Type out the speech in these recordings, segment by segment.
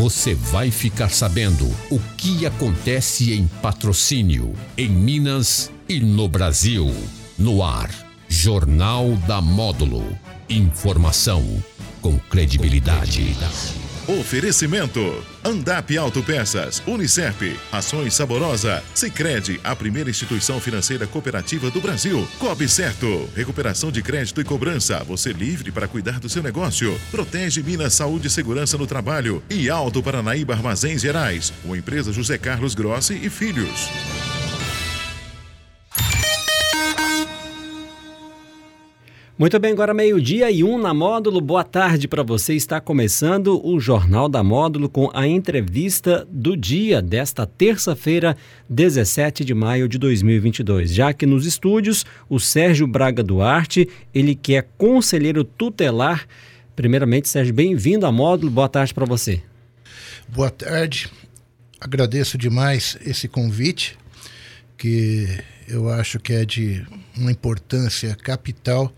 você vai ficar sabendo o que acontece em patrocínio, em Minas e no Brasil. No ar, Jornal da Módulo. Informação com credibilidade. Oferecimento: Andap Autopeças, Unicep, Ações Saborosa, Sicredi, a primeira instituição financeira cooperativa do Brasil. Cobre Certo, recuperação de crédito e cobrança, você livre para cuidar do seu negócio. Protege Minas Saúde e Segurança no Trabalho e Alto Paranaíba Armazéns Gerais, uma empresa José Carlos Grossi e Filhos. Muito bem, agora meio-dia e um na Módulo. Boa tarde para você. Está começando o Jornal da Módulo com a entrevista do dia desta terça-feira, 17 de maio de 2022. Já que nos estúdios, o Sérgio Braga Duarte, ele que é conselheiro tutelar. Primeiramente, Sérgio, bem-vindo à Módulo. Boa tarde para você. Boa tarde. Agradeço demais esse convite, que eu acho que é de uma importância capital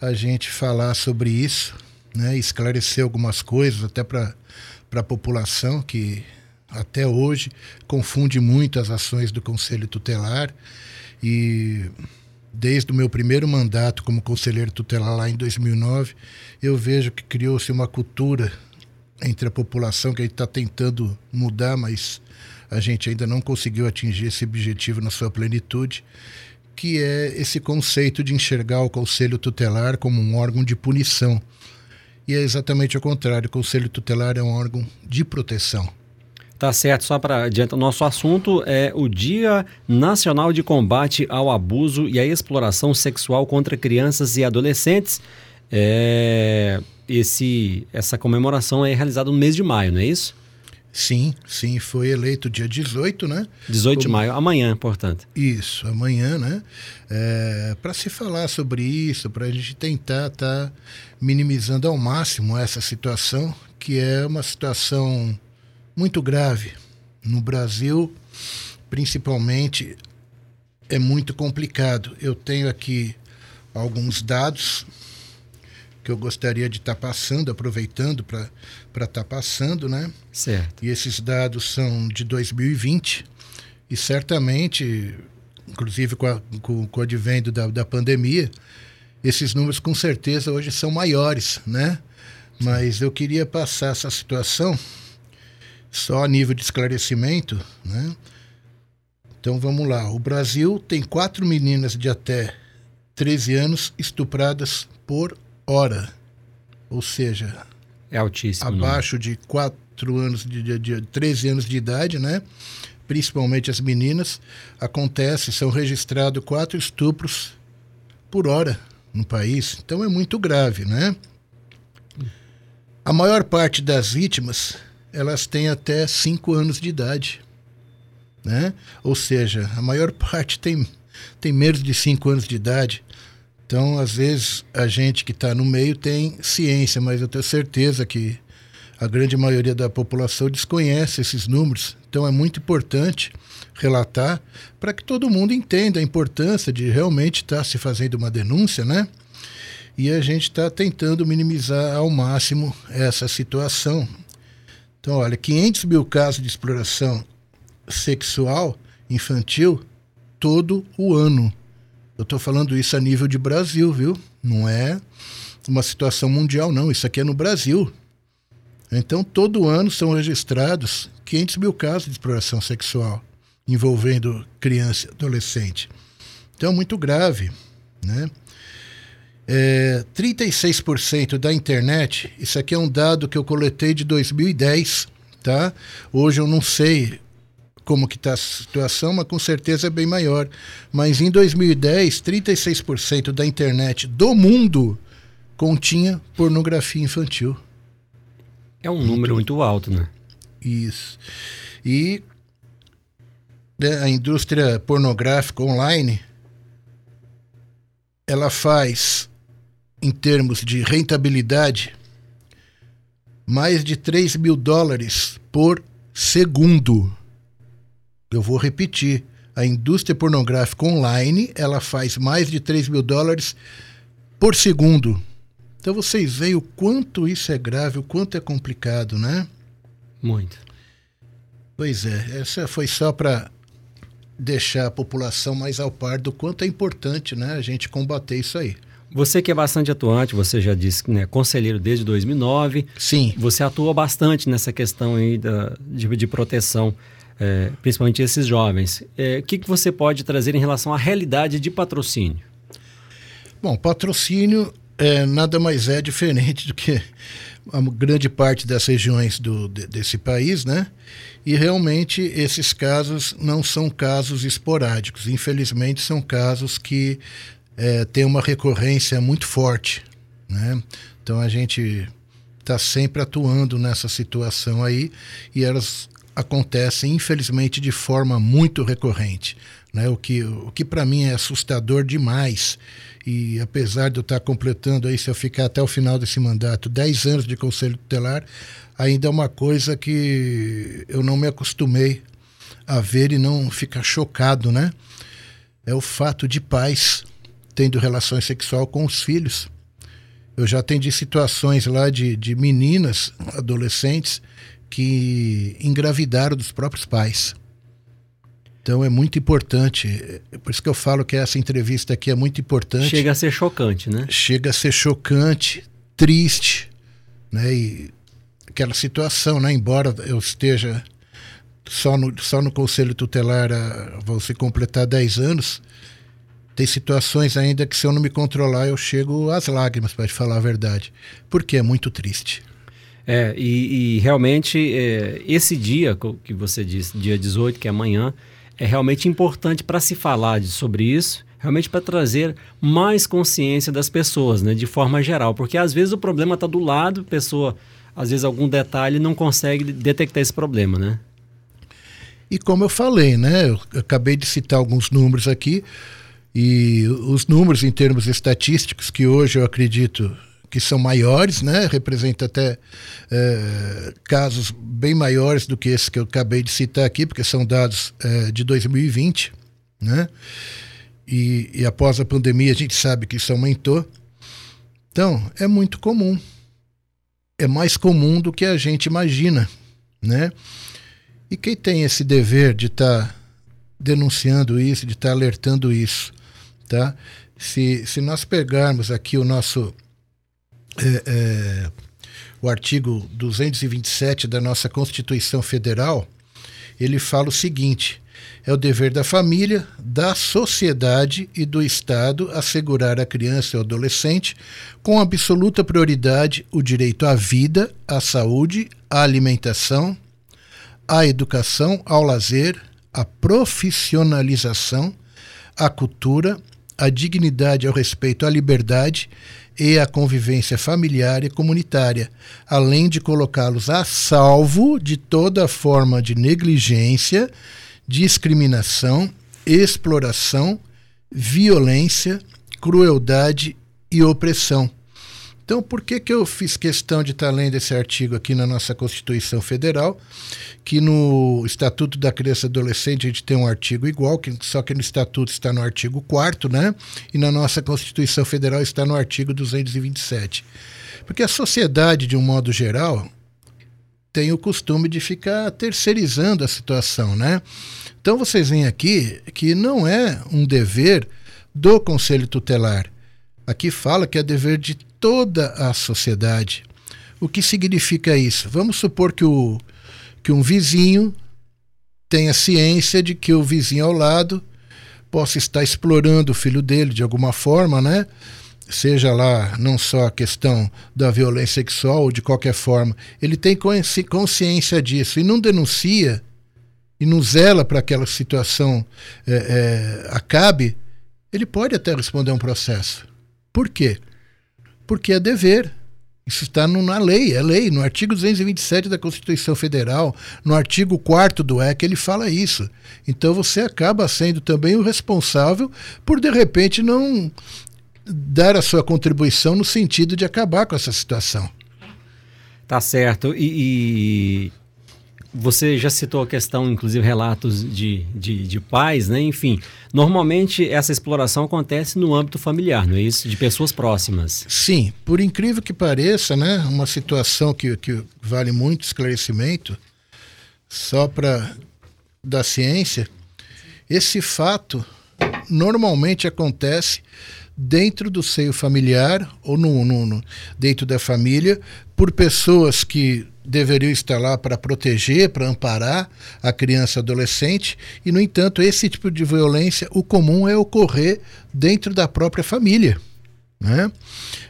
a gente falar sobre isso, né, esclarecer algumas coisas até para a população que até hoje confunde muito as ações do Conselho Tutelar. E desde o meu primeiro mandato como conselheiro tutelar lá em 2009, eu vejo que criou-se uma cultura entre a população que a gente está tentando mudar, mas a gente ainda não conseguiu atingir esse objetivo na sua plenitude, que é esse conceito de enxergar o Conselho Tutelar como um órgão de punição. E é exatamente o contrário, o Conselho Tutelar é um órgão de proteção. Tá certo, só para adiantar, nosso assunto é o Dia Nacional de Combate ao Abuso e à Exploração Sexual contra Crianças e Adolescentes. É, esse, essa comemoração é realizada no mês de maio, não é isso? Sim, sim, foi eleito dia 18, né? 18 Como... de maio, amanhã, portanto. Isso, amanhã, né? É, para se falar sobre isso, para a gente tentar estar tá minimizando ao máximo essa situação, que é uma situação muito grave. No Brasil, principalmente, é muito complicado. Eu tenho aqui alguns dados que eu gostaria de estar tá passando, aproveitando para estar tá passando, né? Certo. E esses dados são de 2020 e certamente, inclusive com, a, com, com o advento da, da pandemia, esses números com certeza hoje são maiores, né? Mas eu queria passar essa situação só a nível de esclarecimento, né? Então vamos lá. O Brasil tem quatro meninas de até 13 anos estupradas por hora, ou seja, é altíssimo. Abaixo de 4 anos, de, de, de 13 anos de idade, né? Principalmente as meninas, acontece, são registrados quatro estupros por hora no país. Então é muito grave, né? A maior parte das vítimas, elas têm até 5 anos de idade, né? Ou seja, a maior parte tem, tem menos de 5 anos de idade. Então, às vezes, a gente que está no meio tem ciência, mas eu tenho certeza que a grande maioria da população desconhece esses números. Então, é muito importante relatar para que todo mundo entenda a importância de realmente estar tá se fazendo uma denúncia, né? E a gente está tentando minimizar ao máximo essa situação. Então, olha, 500 mil casos de exploração sexual infantil todo o ano. Eu estou falando isso a nível de Brasil, viu? Não é uma situação mundial, não. Isso aqui é no Brasil. Então, todo ano são registrados 500 mil casos de exploração sexual envolvendo criança e adolescente. Então, muito grave, né? É, 36% da internet, isso aqui é um dado que eu coletei de 2010, tá? Hoje eu não sei como que está a situação, mas com certeza é bem maior. Mas em 2010, 36% da internet do mundo continha pornografia infantil. É um número muito alto, né? Isso. E né, a indústria pornográfica online, ela faz, em termos de rentabilidade, mais de 3 mil dólares por segundo. Eu vou repetir. A indústria pornográfica online ela faz mais de 3 mil dólares por segundo. Então vocês veem o quanto isso é grave, o quanto é complicado, né? Muito. Pois é, essa foi só para deixar a população mais ao par do quanto é importante né, a gente combater isso aí. Você que é bastante atuante, você já disse né, conselheiro desde 2009. Sim. Você atua bastante nessa questão aí da, de, de proteção, é, principalmente esses jovens. É, o que, que você pode trazer em relação à realidade de patrocínio? Bom, patrocínio é, nada mais é diferente do que a grande parte das regiões do, de, desse país, né? E realmente esses casos não são casos esporádicos. Infelizmente, são casos que é, têm uma recorrência muito forte, né? Então a gente está sempre atuando nessa situação aí e elas acontecem, infelizmente, de forma muito recorrente. Né? O que, o que para mim é assustador demais e apesar de eu estar completando aí, se eu ficar até o final desse mandato, 10 anos de conselho tutelar, ainda é uma coisa que eu não me acostumei a ver e não ficar chocado, né? É o fato de pais tendo relações sexual com os filhos. Eu já atendi situações lá de, de meninas, adolescentes, que engravidaram dos próprios pais. Então é muito importante. É por isso que eu falo que essa entrevista aqui é muito importante. Chega a ser chocante, né? Chega a ser chocante, triste, né? E aquela situação, né? Embora eu esteja só no, só no Conselho Tutelar, a, vão se completar 10 anos, tem situações ainda que se eu não me controlar eu chego às lágrimas, para te falar a verdade. Porque é muito triste. É, e, e realmente é, esse dia que você disse, dia 18, que é amanhã, é realmente importante para se falar de, sobre isso, realmente para trazer mais consciência das pessoas, né, de forma geral, porque às vezes o problema está do lado, pessoa, às vezes algum detalhe não consegue detectar esse problema, né? E como eu falei, né, eu acabei de citar alguns números aqui, e os números em termos estatísticos, que hoje eu acredito que são maiores, né? representa até é, casos bem maiores do que esse que eu acabei de citar aqui, porque são dados é, de 2020, né? E, e após a pandemia a gente sabe que isso aumentou. Então, é muito comum. É mais comum do que a gente imagina, né? E quem tem esse dever de estar tá denunciando isso, de estar tá alertando isso, tá? Se, se nós pegarmos aqui o nosso é, é, o artigo 227 da nossa Constituição Federal, ele fala o seguinte: é o dever da família, da sociedade e do Estado assegurar à criança e ao adolescente, com absoluta prioridade, o direito à vida, à saúde, à alimentação, à educação, ao lazer, à profissionalização, à cultura, à dignidade, ao respeito à liberdade e a convivência familiar e comunitária, além de colocá-los a salvo de toda forma de negligência, discriminação, exploração, violência, crueldade e opressão. Então, por que, que eu fiz questão de estar lendo esse artigo aqui na nossa Constituição Federal? Que no Estatuto da Criança e Adolescente a gente tem um artigo igual, que, só que no Estatuto está no artigo 4 né? E na nossa Constituição Federal está no artigo 227. Porque a sociedade, de um modo geral, tem o costume de ficar terceirizando a situação, né? Então vocês veem aqui que não é um dever do Conselho Tutelar. Aqui fala que é dever de toda a sociedade. O que significa isso? Vamos supor que, o, que um vizinho tenha ciência de que o vizinho ao lado possa estar explorando o filho dele de alguma forma, né? Seja lá não só a questão da violência sexual ou de qualquer forma, ele tem consciência disso e não denuncia e não zela para que aquela situação é, é, acabe, ele pode até responder um processo. Por quê? Porque é dever. Isso está na lei, é lei. No artigo 227 da Constituição Federal, no artigo 4 do EC, ele fala isso. Então você acaba sendo também o responsável por, de repente, não dar a sua contribuição no sentido de acabar com essa situação. Tá certo. E, e você já citou a questão, inclusive relatos de, de, de, pais, né? Enfim, normalmente essa exploração acontece no âmbito familiar, não é isso? De pessoas próximas. Sim, por incrível que pareça, né? Uma situação que, que vale muito esclarecimento só para da ciência, esse fato normalmente acontece dentro do seio familiar ou no, no, no, dentro da família por pessoas que deveriam estar lá para proteger, para amparar a criança adolescente e no entanto esse tipo de violência o comum é ocorrer dentro da própria família, né?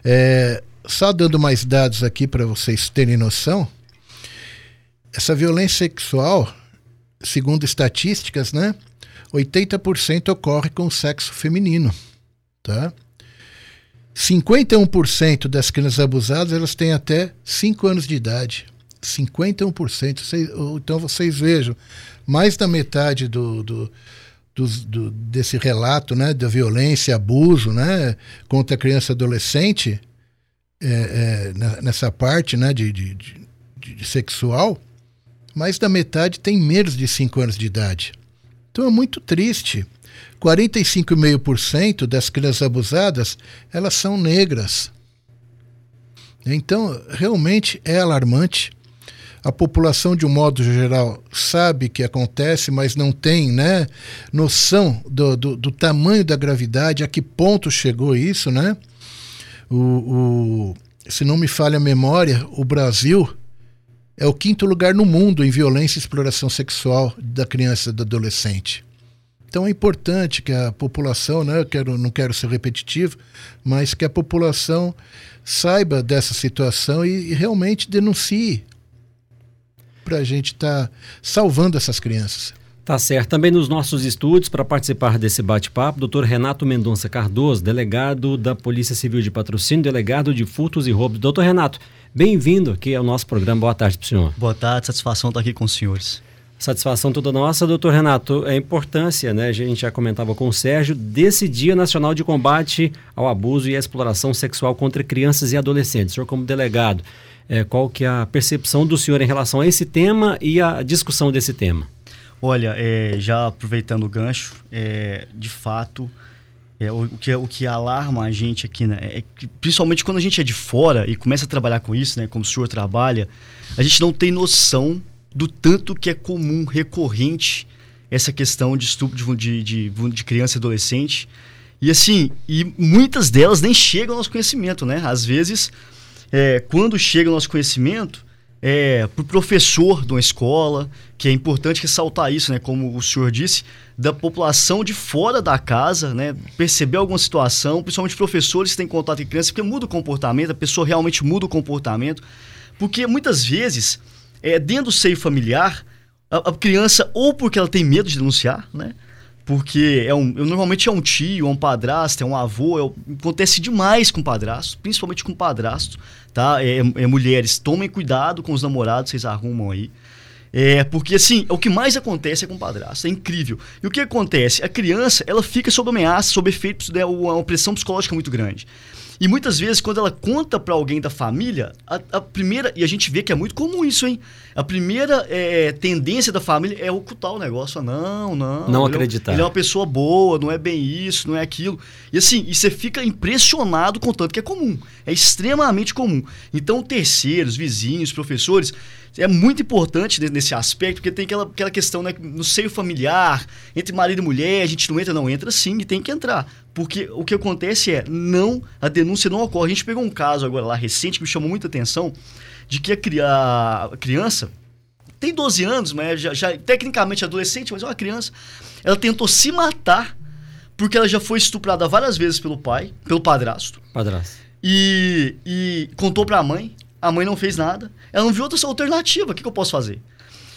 É, só dando mais dados aqui para vocês terem noção, essa violência sexual, segundo estatísticas, né, 80% ocorre com o sexo feminino, tá? 51% das crianças abusadas elas têm até 5 anos de idade. 51%. Vocês, então vocês vejam, mais da metade do, do, do, do, desse relato né, da violência, abuso né, contra a criança e adolescente, é, é, nessa parte né, de, de, de, de sexual, mais da metade tem menos de 5 anos de idade. Então é muito triste. 45,5% das crianças abusadas, elas são negras. Então, realmente é alarmante. A população, de um modo geral, sabe que acontece, mas não tem né, noção do, do, do tamanho da gravidade, a que ponto chegou isso, né? O, o, se não me falha a memória, o Brasil é o quinto lugar no mundo em violência e exploração sexual da criança e do adolescente. Então é importante que a população, né, quero, não quero ser repetitivo, mas que a população saiba dessa situação e, e realmente denuncie para a gente estar tá salvando essas crianças. Tá certo. Também nos nossos estúdios, para participar desse bate-papo, doutor Renato Mendonça Cardoso, delegado da Polícia Civil de Patrocínio, delegado de furtos e roubos. Doutor Renato, bem-vindo aqui ao nosso programa. Boa tarde para o senhor. Boa tarde, satisfação estar aqui com os senhores. Satisfação toda nossa, doutor Renato. A importância, né, a gente já comentava com o Sérgio, desse Dia Nacional de Combate ao Abuso e à Exploração Sexual contra Crianças e Adolescentes. O senhor, como delegado, é, qual que é a percepção do senhor em relação a esse tema e a discussão desse tema? Olha, é, já aproveitando o gancho, é, de fato, é, o, que, o que alarma a gente aqui, né, é que, principalmente quando a gente é de fora e começa a trabalhar com isso, né, como o senhor trabalha, a gente não tem noção do tanto que é comum, recorrente, essa questão de estupro de, de, de, de criança e adolescente. E assim, e muitas delas nem chegam ao nosso conhecimento, né? Às vezes, é, quando chega ao nosso conhecimento, é, para o professor de uma escola, que é importante ressaltar isso, né, como o senhor disse, da população de fora da casa, né, perceber alguma situação, principalmente professores que têm contato com crianças, porque muda o comportamento, a pessoa realmente muda o comportamento, porque muitas vezes, é, dentro do seio familiar, a, a criança, ou porque ela tem medo de denunciar, né, porque é um, normalmente é um tio, é um padrasto, é um avô, é, acontece demais com padrasto, principalmente com padrasto, tá? É, é, mulheres, tomem cuidado com os namorados, vocês arrumam aí. É, porque assim, o que mais acontece é com padrasto, é incrível. E o que acontece? A criança, ela fica sob ameaça, sob efeito, né, uma pressão psicológica muito grande. E muitas vezes, quando ela conta para alguém da família, a, a, primeira. E a gente vê que é muito comum isso, hein? A primeira é, tendência da família é ocultar o negócio. Não, não. Não ele acreditar. É, ele é uma pessoa boa, não é bem isso, não é aquilo. E assim, e você fica impressionado com tanto que é comum. É extremamente comum. Então, terceiros, vizinhos, professores é muito importante nesse aspecto, porque tem aquela, aquela questão né, no seio familiar, entre marido e mulher, a gente não entra, não entra sim, e tem que entrar. Porque o que acontece é, não, a denúncia não ocorre. A gente pegou um caso agora lá recente que me chamou muita atenção, de que a, a criança tem 12 anos, mas já, já tecnicamente adolescente, mas é uma criança. Ela tentou se matar porque ela já foi estuprada várias vezes pelo pai, pelo padrasto. Padrasto. E, e contou pra mãe a mãe não fez nada, ela não viu outra alternativa, o que, que eu posso fazer?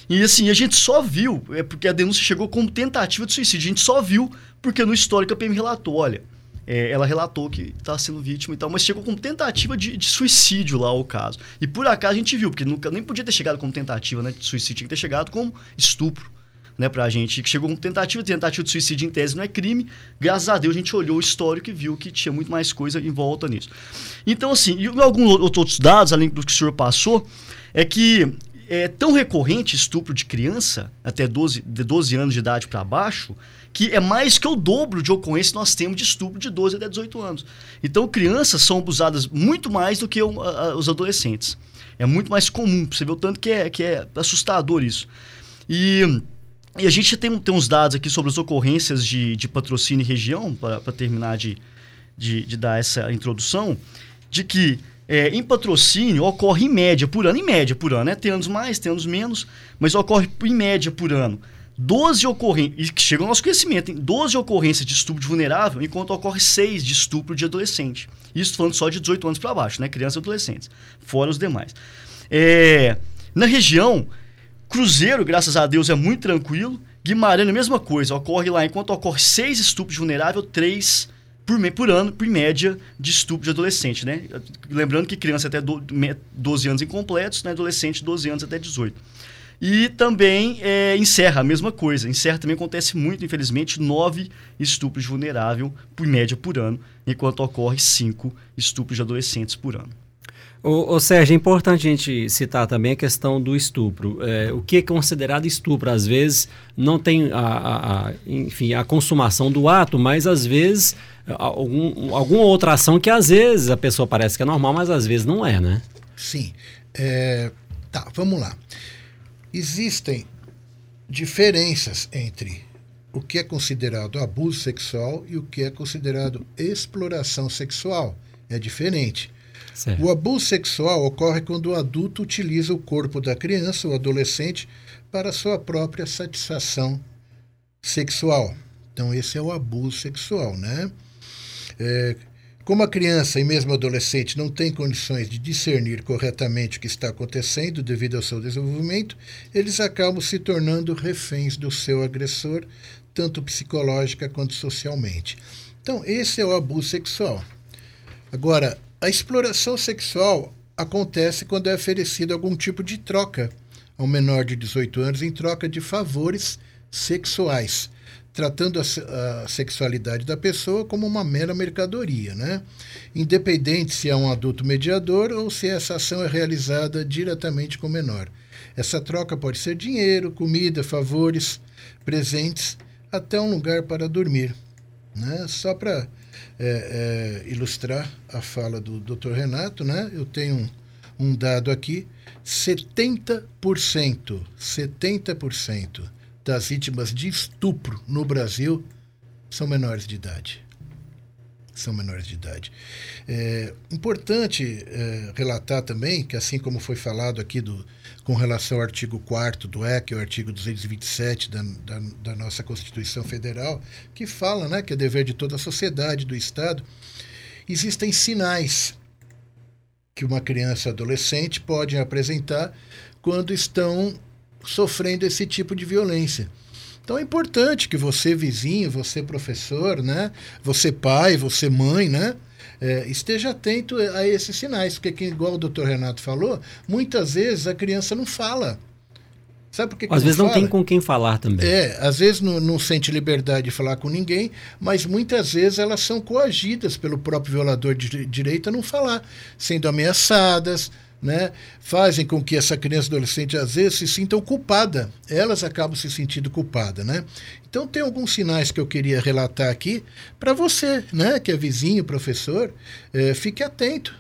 E assim, a gente só viu, é porque a denúncia chegou como tentativa de suicídio, a gente só viu porque no histórico a PM relatou, olha, é, ela relatou que está sendo vítima e tal, mas chegou como tentativa de, de, suicídio lá o caso. E por acaso a gente viu, porque nunca, nem podia ter chegado como tentativa né, de suicídio, tinha que ter chegado como estupro né, pra gente, que chegou com tentativa, tentativa de suicídio em tese não é crime. Graças a Deus a gente olhou o histórico e viu que tinha muito mais coisa em volta nisso. Então, assim, e alguns outros dados, além do que o senhor passou, é que é tão recorrente estupro de criança, até 12, de 12 anos de idade para baixo, que é mais que o dobro de ocorrência que nós temos de estupro de 12 até 18 anos. Então, crianças são abusadas muito mais do que os adolescentes. É muito mais comum, você vê o tanto que é, que é assustador isso. E, e a gente tem, tem uns dados aqui sobre as ocorrências de, de patrocínio e região, para terminar de, de, de dar essa introdução, de que é, em patrocínio ocorre em média por ano, em média por ano, né? Tem anos mais, tem anos menos, mas ocorre em média por ano. 12 ocorrências, que chega ao nosso conhecimento, hein? 12 ocorrências de estupro de vulnerável, enquanto ocorre 6 de estupro de adolescente. Isso falando só de 18 anos para baixo, né? Crianças e adolescentes, fora os demais. É, na região, Cruzeiro, graças a Deus, é muito tranquilo. Guimarães, a mesma coisa, ocorre lá, enquanto ocorre 6 estupros de vulnerável, 3 por, por ano, por média, de estupro de adolescente, né? Lembrando que criança até do, 12 anos incompletos, né? adolescente 12 anos até 18. E também é, encerra a mesma coisa. Encerra também acontece muito, infelizmente, nove estupros de vulnerável, por média, por ano, enquanto ocorre cinco estupros de adolescentes por ano. Ô, ô, Sérgio, é importante a gente citar também a questão do estupro. É, o que é considerado estupro? Às vezes não tem a, a, a, enfim, a consumação do ato, mas às vezes algum, alguma outra ação que às vezes a pessoa parece que é normal, mas às vezes não é, né? Sim. É, tá, vamos lá. Existem diferenças entre o que é considerado abuso sexual e o que é considerado exploração sexual. É diferente. Certo. O abuso sexual ocorre quando o adulto utiliza o corpo da criança ou adolescente para sua própria satisfação sexual. Então, esse é o abuso sexual, né? É, como a criança e mesmo adolescente não tem condições de discernir corretamente o que está acontecendo devido ao seu desenvolvimento, eles acabam se tornando reféns do seu agressor, tanto psicológica quanto socialmente. Então, esse é o abuso sexual. Agora, a exploração sexual acontece quando é oferecido algum tipo de troca ao menor de 18 anos em troca de favores sexuais, tratando a, a, sexualidade da pessoa como uma mera mercadoria, né? independente se é um adulto mediador ou se essa ação é realizada diretamente com o menor. Essa troca pode ser dinheiro, comida, favores, presentes, até um lugar para dormir. Né? Só para é, é, ilustrar a fala do Dr. Renato, né? Eu tenho um, um dado aqui: 70%, 70% das vítimas de estupro no Brasil são menores de idade. São menores de idade. É importante é, relatar também que, assim como foi falado aqui do, com relação ao artigo 4 do EC, o artigo 227 da, da, da, nossa Constituição Federal, que fala né, que é dever de toda a sociedade, do Estado, existem sinais que uma criança adolescente pode apresentar quando estão sofrendo esse tipo de violência. Então é importante que você, vizinho, você, professor, né, você, pai, você, mãe, né, é, esteja atento a esses sinais, porque, igual o doutor Renato falou, muitas vezes a criança não fala. Sabe por que, que Às vezes não tem com quem falar também. É, às vezes não, não, sente liberdade de falar com ninguém, mas muitas vezes elas são coagidas pelo próprio violador de direito a não falar, sendo ameaçadas, né, fazem com que essa criança adolescente às vezes se sintam culpada. Elas acabam se sentindo culpada, né? Então tem alguns sinais que eu queria relatar aqui para você, né, que é vizinho, professor, é, fique atento.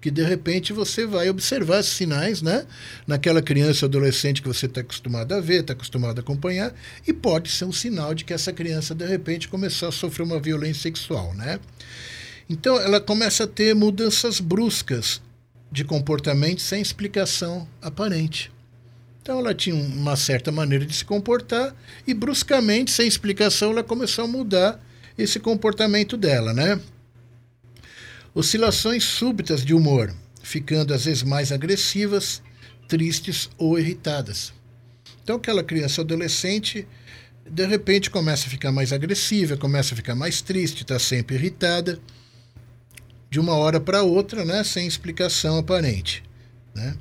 Que de repente você vai observar esses sinais, né? Naquela criança adolescente que você está acostumado a ver, está acostumado a acompanhar, e pode ser um sinal de que essa criança de repente começou a sofrer uma violência sexual, né? Então ela começa a ter mudanças bruscas de comportamento sem explicação aparente. Então ela tinha uma certa maneira de se comportar e bruscamente, sem explicação, ela começou a mudar esse comportamento dela, né? Oscilações súbitas de humor, ficando às vezes mais agressivas, tristes ou irritadas. Então aquela criança adolescente de repente começa a ficar mais agressiva, começa a ficar mais triste, está sempre irritada de uma hora para outra, né, sem explicação aparente. Né?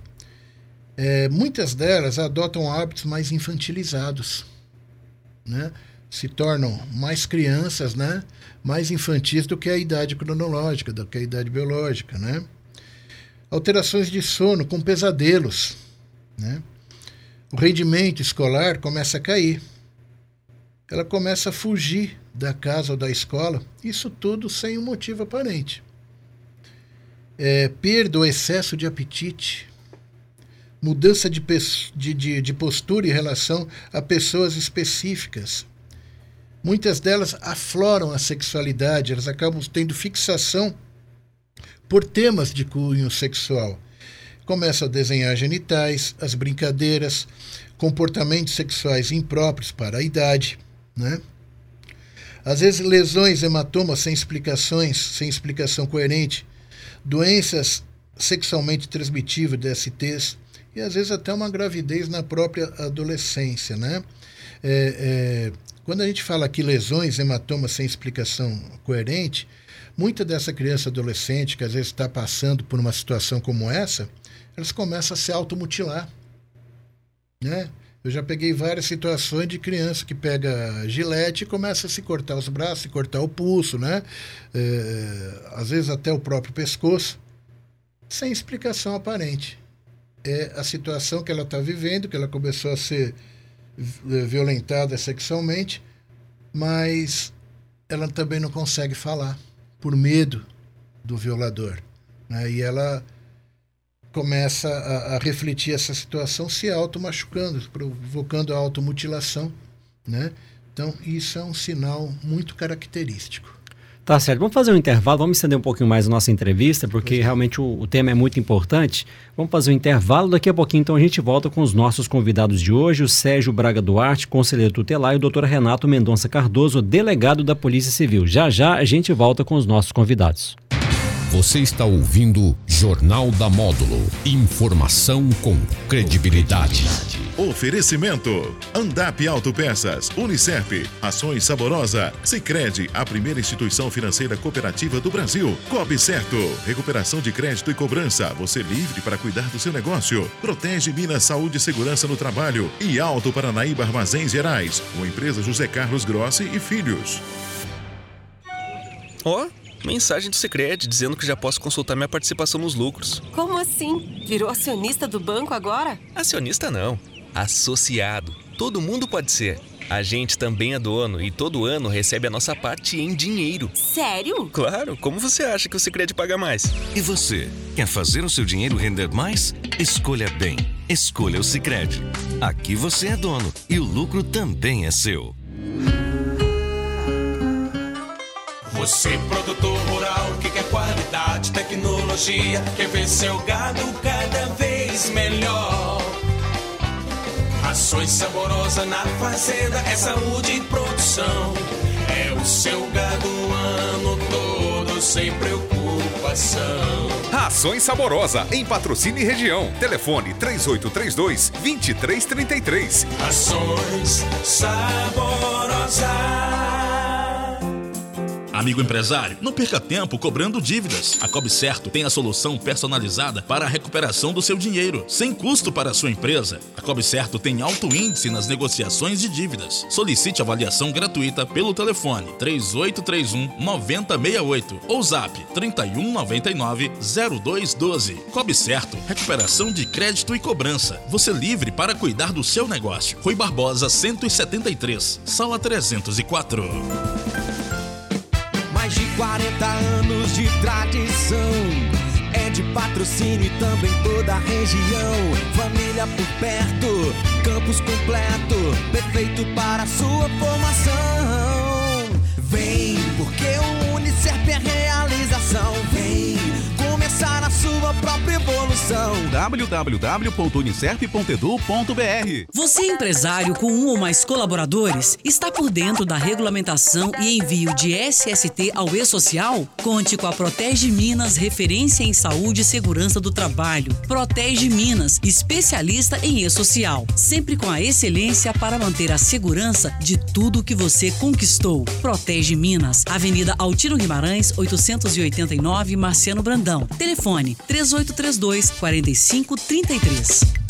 É, muitas delas adotam hábitos mais infantilizados, né? se tornam mais crianças, né? mais infantis do que a idade cronológica, do que a idade biológica. Né? Alterações de sono com pesadelos. Né? O rendimento escolar começa a cair. Ela começa a fugir da casa ou da escola, isso tudo sem um motivo aparente é, perda ou excesso de apetite, mudança de, de, de, de postura em relação a pessoas específicas. Muitas delas afloram a sexualidade, elas acabam tendo fixação por temas de cunho sexual. Começam a desenhar genitais, as brincadeiras, comportamentos sexuais impróprios para a idade, né? Às vezes lesões, hematomas sem explicações, sem explicação coerente, doenças sexualmente transmitíveis, DSTs, e às vezes até uma gravidez na própria adolescência, né? É, é, quando a gente fala aqui lesões, hematomas sem explicação coerente, muita dessa criança adolescente que às vezes está passando por uma situação como essa, elas começam a se automutilar, né? Eu já peguei várias situações de criança que pega gilete e começa a se cortar os braços, se cortar o pulso, né? É, às vezes até o próprio pescoço, sem explicação aparente é a situação que ela está vivendo, que ela começou a ser violentada sexualmente, mas ela também não consegue falar por medo do violador. Né? E ela começa a, a, refletir essa situação se auto-machucando, provocando a automutilação. Né? Então, isso é um sinal muito característico. Tá certo. Vamos fazer um intervalo, vamos estender um pouquinho mais a nossa entrevista, porque é. realmente o, o, tema é muito importante. Vamos fazer um intervalo, daqui a pouquinho então a gente volta com os nossos convidados de hoje, o Sérgio Braga Duarte, conselheiro tutelar, e o doutor Renato Mendonça Cardoso, delegado da Polícia Civil. Já já a gente volta com os nossos convidados. Você está ouvindo Jornal da Módulo. Informação com credibilidade. Oferecimento: Andap Autopeças, Unicef, Ações Saborosa, Sicredi, a primeira instituição financeira cooperativa do Brasil. Cobre Certo, recuperação de crédito e cobrança. Você livre para cuidar do seu negócio. Protege Minas Saúde e Segurança no Trabalho. E Alto Paranaíba Armazéns Gerais, uma empresa José Carlos Grossi e Filhos. Ó. Oh. Mensagem do Secred dizendo que já posso consultar minha participação nos lucros. Como assim? Virou acionista do banco agora? Acionista não. Associado. Todo mundo pode ser. A gente também é dono e todo ano recebe a nossa parte em dinheiro. Sério? Claro. Como você acha que o Secred paga mais? E você? Quer fazer o seu dinheiro render mais? Escolha bem. Escolha o Secred. Aqui você é dono e o lucro também é seu. Você, produtor rural, que quer qualidade, tecnologia, quer ver seu gado cada vez melhor. Ações saborosa na fazenda, é saúde e produção. É o seu gado o ano todo, sem preocupação. Rações Saborosa, em patrocínio e região. Telefone 3832 2333. Ações Saborosa. Amigo empresário, não perca tempo cobrando dívidas. A Cobre Certo tem a solução personalizada para a recuperação do seu dinheiro, sem custo para a sua empresa. A Cobre Certo tem alto índice nas negociações de dívidas. Solicite avaliação gratuita pelo telefone 3831 9068 ou zap 3199 0212. Cobre Certo, recuperação de crédito e cobrança. Você livre para cuidar do seu negócio. Rui Barbosa 173, sala 304. Mais de 40 anos de tradição. É de patrocínio e também toda a região. Família por perto, campus completo, perfeito para sua formação. Vem, porque o Unicef é realização. Própria evolução. www.unicef.edu.br Você empresário com um ou mais colaboradores está por dentro da regulamentação e envio de SST ao E-Social? Conte com a Protege Minas, referência em saúde e segurança do trabalho. Protege Minas, especialista em E-Social, sempre com a excelência para manter a segurança de tudo que você conquistou. Protege Minas, Avenida Altino Guimarães, 889, Marciano Brandão. Telefone 3832 4533.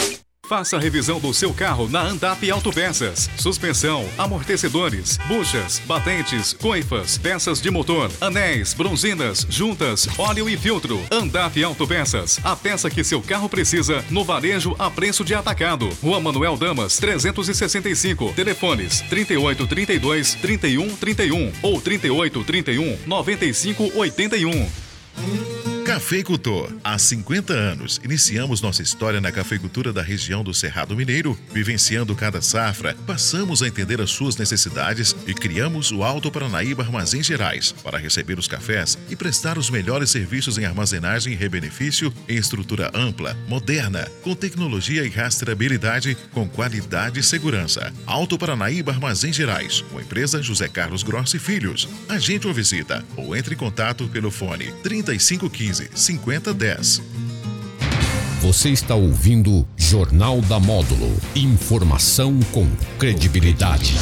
Faça a revisão do seu carro na Andap Autopeças. Suspensão, amortecedores, buchas, batentes, coifas, peças de motor, anéis, bronzinas, juntas, óleo e filtro. Andap Autopeças. A peça que seu carro precisa no varejo a preço de atacado. Rua Manuel Damas, 365. Telefones 3832 3131 ou 3831 9581. Cafeicultor. Há 50 anos, iniciamos nossa história na cafeicultura da região do Cerrado Mineiro, vivenciando cada safra, passamos a entender as suas necessidades e criamos o Alto Paranaíba Armazém Gerais para receber os cafés e prestar os melhores serviços em armazenagem e rebenefício em estrutura ampla, moderna, com tecnologia e rastreabilidade, com qualidade e segurança. Alto Paranaíba Armazém Gerais, com a empresa José Carlos Grossi Filhos. Agende uma visita ou entre em contato pelo fone 3515 5010. Você está ouvindo Jornal da Módulo. Informação com credibilidade.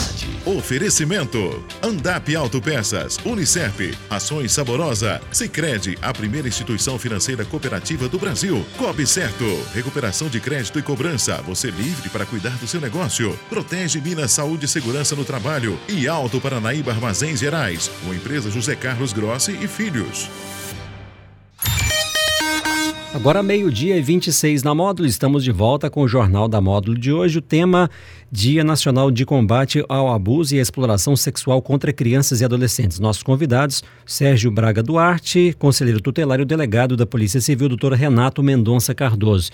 Oferecimento: Andap Autopeças, Unicep, Ações Saborosa, Sicredi, a primeira instituição financeira cooperativa do Brasil. Cobre Certo, recuperação de crédito e cobrança, você livre para cuidar do seu negócio. Protege Minas Saúde e Segurança no Trabalho e Alto Paranaíba Armazéns Gerais, com a empresa José Carlos Grossi e Filhos. Agora, meio-dia e 26 na Módulo, estamos de volta com o Jornal da Módulo de hoje. O tema Dia Nacional de Combate ao Abuso e Exploração Sexual contra Crianças e Adolescentes. Nossos convidados, Sérgio Braga Duarte, conselheiro tutelar e delegado da Polícia Civil, doutor Renato Mendonça Cardoso.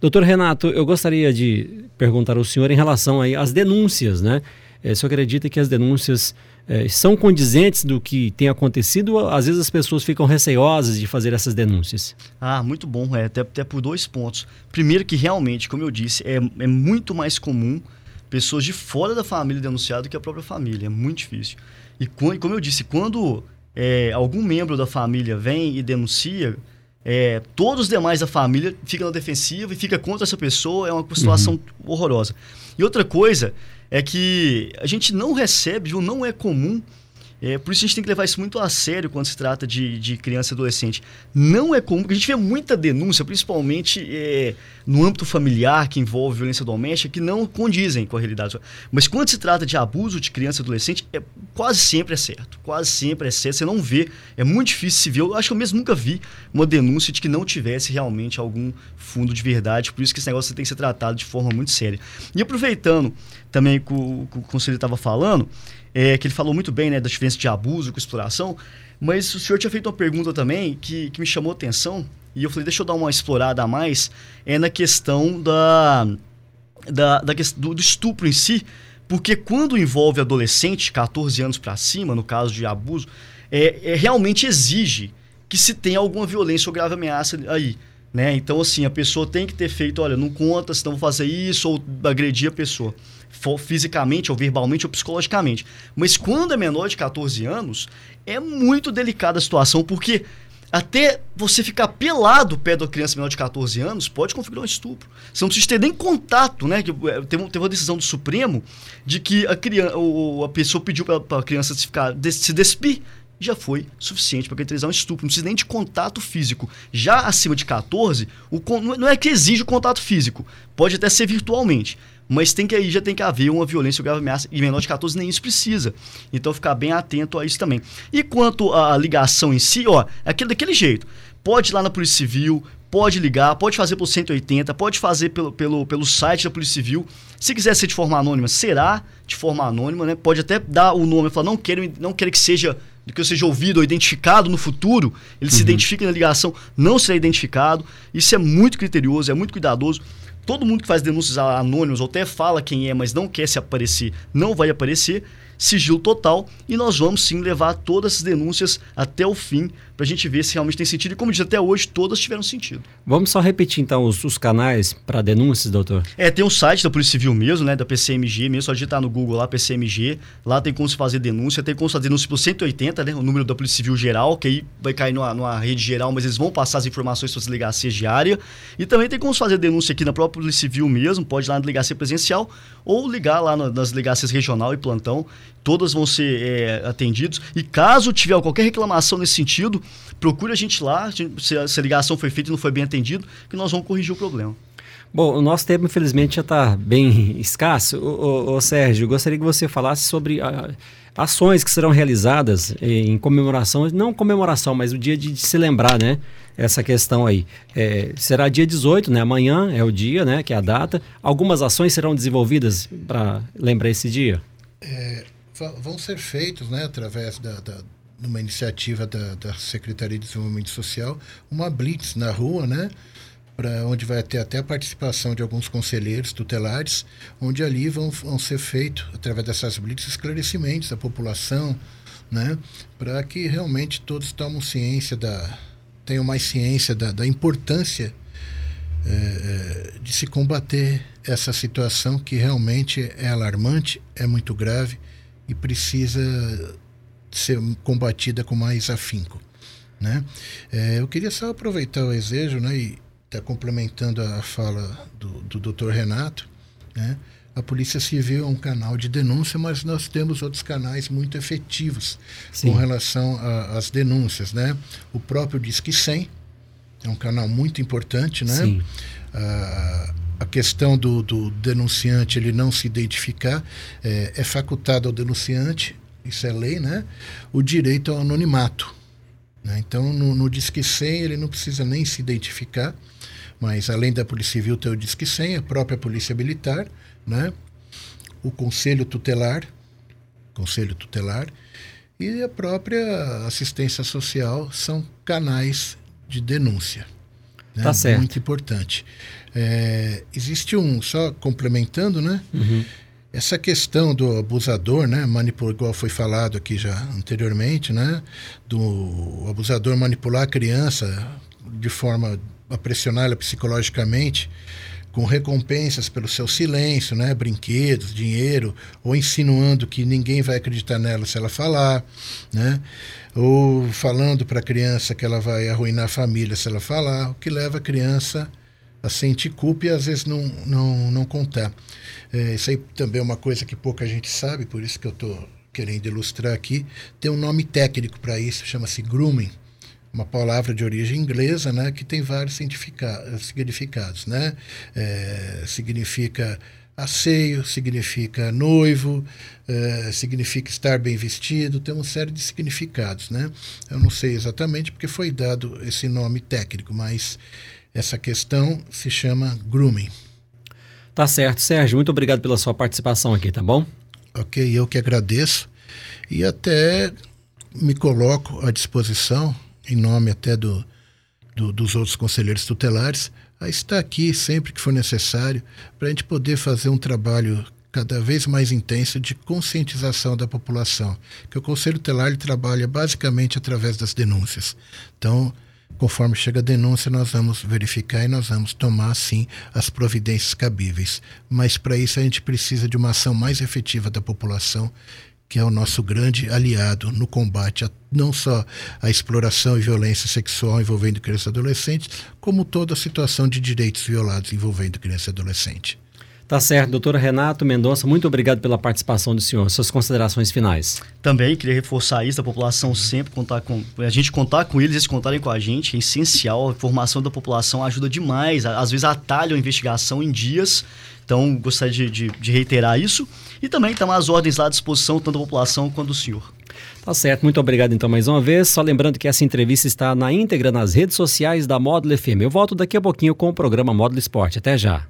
Doutor Renato, eu gostaria de perguntar ao senhor em relação aí às denúncias, né? É, senhor acredita que as denúncias é, são condizentes do que tem acontecido? Às vezes as pessoas ficam receosas de fazer essas denúncias. Ah, muito bom, é, até, até por dois pontos. Primeiro que realmente, como eu disse, é, é muito mais comum pessoas de fora da família denunciar do que a própria família, é muito difícil. E como eu disse, quando é, algum membro da família vem e denuncia, é, todos os demais da família ficam na defensiva e fica contra essa pessoa, é uma situação uhum. horrorosa. E outra coisa é que a gente não recebe, viu? não é comum. É, por isso a gente tem que levar isso muito a sério quando se trata de, de criança e adolescente. Não é comum, porque a gente vê muita denúncia, principalmente é, no âmbito familiar que envolve violência doméstica, que não condizem com a realidade. Mas quando se trata de abuso de criança e adolescente, é, quase sempre é certo. Quase sempre é certo. Você não vê, é muito difícil se ver. Eu acho que eu mesmo nunca vi uma denúncia de que não tivesse realmente algum fundo de verdade. Por isso que esse negócio tem que ser tratado de forma muito séria. E aproveitando também que o, que o conselheiro estava falando, é, que ele falou muito bem né, da diferença de abuso com exploração, mas o senhor tinha feito uma pergunta também que, que me chamou a atenção, e eu falei, deixa eu dar uma explorada a mais, é na questão da, da, da do, do estupro em si, porque quando envolve adolescente, 14 anos para cima, no caso de abuso, é, é, realmente exige que se tenha alguma violência ou grave ameaça aí. Né? Então, assim, a pessoa tem que ter feito, olha, não conta, senão vou fazer isso, ou agredir a pessoa fisicamente, ou verbalmente, ou psicologicamente. Mas quando é menor de 14 anos, é muito delicada a situação, porque até você ficar pelado perto da criança menor de 14 anos pode configurar um estupro. Você não precisa ter nem contato, né? É, teve, uma decisão do Supremo de que a, criança, a pessoa pediu para a criança se, ficar, se despir já foi suficiente para caracterizar um estupro. Não precisa nem de contato físico. Já acima de 14, o, não é que exige o contato físico. Pode até ser virtualmente. Mas tem que aí já tem que haver uma violência ou grave ameaça. E menor de 14 nem isso precisa. Então ficar bem atento a isso também. E quanto à ligação em si, ó, é aquele, daquele jeito. Pode ir lá na Polícia Civil, pode ligar, pode fazer pelo 180, pode fazer pelo, pelo, pelo site da Polícia Civil. Se quiser ser de forma anônima, será de forma anônima, né? Pode até dar o nome e falar, não quero, não quero que seja que eu seja ouvido ou identificado no futuro, ele uhum. se identifique na ligação, não será identificado. Isso é muito criterioso, é muito cuidadoso. Todo mundo que faz denúncias anônimas ou até fala quem é, mas não quer se aparecer, não vai aparecer. Sigilo total e nós vamos sim levar todas as denúncias até o fim para a gente ver se realmente tem sentido. E como diz até hoje, todas tiveram sentido. Vamos só repetir então os, os canais para denúncias, doutor? É, tem um site da Polícia Civil mesmo, né, da PCMG mesmo, só digitar no Google lá, PCMG, lá tem como se fazer denúncia, tem como se fazer denúncia por 180, né, o número da Polícia Civil geral, que aí vai cair numa, numa rede geral, mas eles vão passar as informações para as delegacias diárias. E também tem como se fazer denúncia aqui na própria Polícia Civil mesmo, pode ir lá na delegacia presencial ou ligar lá nas delegacias regional e plantão, todas vão ser é, atendidos. E caso tiver qualquer reclamação nesse sentido, procure a gente lá, se a ligação foi feita e não foi bem atendido, que nós vamos corrigir o problema. Bom, o nosso tempo, infelizmente, já está bem escasso. Ô, ô, ô, Sérgio, gostaria que você falasse sobre a, ah, ações que serão realizadas em comemoração, não comemoração, mas o dia de, de se lembrar, né? Essa questão aí. É, será dia 18, né? Amanhã é o dia, né? Que é a data. Algumas ações serão desenvolvidas para lembrar esse dia? É, vão ser feitos, né? Através da, da numa iniciativa da, da Secretaria de Desenvolvimento Social, uma blitz na rua, né? Para onde vai ter até a participação de alguns conselheiros tutelares, onde ali vão, vão ser feitos, através dessas blitz, esclarecimentos à população, né? Para que realmente todos tomem ciência da. tenham mais ciência da, da importância é, de se combater essa situação que realmente é alarmante, é muito grave e precisa ser combatida com mais afinco. Né? É, eu queria só aproveitar o desejo né, e tá complementando a fala do, do Dr. Renato. Né? A Polícia Civil é um canal de denúncia, mas nós temos outros canais muito efetivos Sim. com relação às denúncias. Né? O próprio Disque 100 é um canal muito importante. Né? Sim. Ah, a questão do, do, denunciante ele não se identificar é, é facultado ao denunciante isso é lei, né? O direito ao anonimato. Né? Então, no, no Disque 100, ele não precisa nem se identificar, mas além da Polícia Civil tem o Disque 100, a própria Polícia Militar, né? o Conselho Tutelar, Conselho Tutelar, e a própria assistência social são canais de denúncia. Né? Tá certo. Muito importante. É, existe um, só complementando, né? Uhum. Essa questão do abusador, né, manipula, igual foi falado aqui já anteriormente, né, do abusador manipular a criança de forma a pressioná-la psicologicamente, com recompensas pelo seu silêncio, né, brinquedos, dinheiro, ou insinuando que ninguém vai acreditar nela se ela falar, né, ou falando para a criança que ela vai arruinar a família se ela falar, o que leva a criança a sentir culpa e às vezes não, não, não contar. É, isso aí também é uma coisa que pouca gente sabe, por isso que eu estou querendo ilustrar aqui. Tem um nome técnico para isso, chama-se grooming, uma palavra de origem inglesa, né, que tem vários significados, né? É, significa asseio, significa noivo, é, significa estar bem vestido, tem uma série de significados, né? Eu não sei exatamente porque foi dado esse nome técnico, mas essa questão se chama grooming. Tá certo, Sérgio. Muito obrigado pela sua participação aqui, tá bom? Ok, eu que agradeço e até me coloco à disposição, em nome até do, do dos outros conselheiros tutelares, a estar aqui sempre que for necessário para a gente poder fazer um trabalho cada vez mais intenso de conscientização da população, que o Conselho Tutelar trabalha basicamente através das denúncias. Então, Conforme chega a denúncia, nós vamos verificar e nós vamos tomar, sim, as providências cabíveis. Mas para isso a gente precisa de uma ação mais efetiva da população, que é o nosso grande aliado no combate a não só a exploração e violência sexual envolvendo crianças e adolescentes, como toda a situação de direitos violados envolvendo criança e adolescente. Tá certo, doutor Renato Mendonça, muito obrigado pela participação do senhor. Suas considerações finais. Também queria reforçar isso, a população sempre contar com. A gente contar com eles, eles contarem com a gente, é essencial. A informação da população ajuda demais. Às vezes atalha a investigação em dias. Então, gostaria de, de, de reiterar isso. E também estão as ordens lá à disposição, tanto da população quanto do senhor. Tá certo, muito obrigado então mais uma vez. Só lembrando que essa entrevista está na íntegra nas redes sociais da Módulo FM. Eu volto daqui a pouquinho com o programa Módulo Esporte. Até já.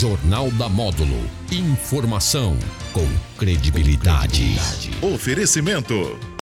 Jornal da Módulo. Informação com credibilidade. Oferecimento.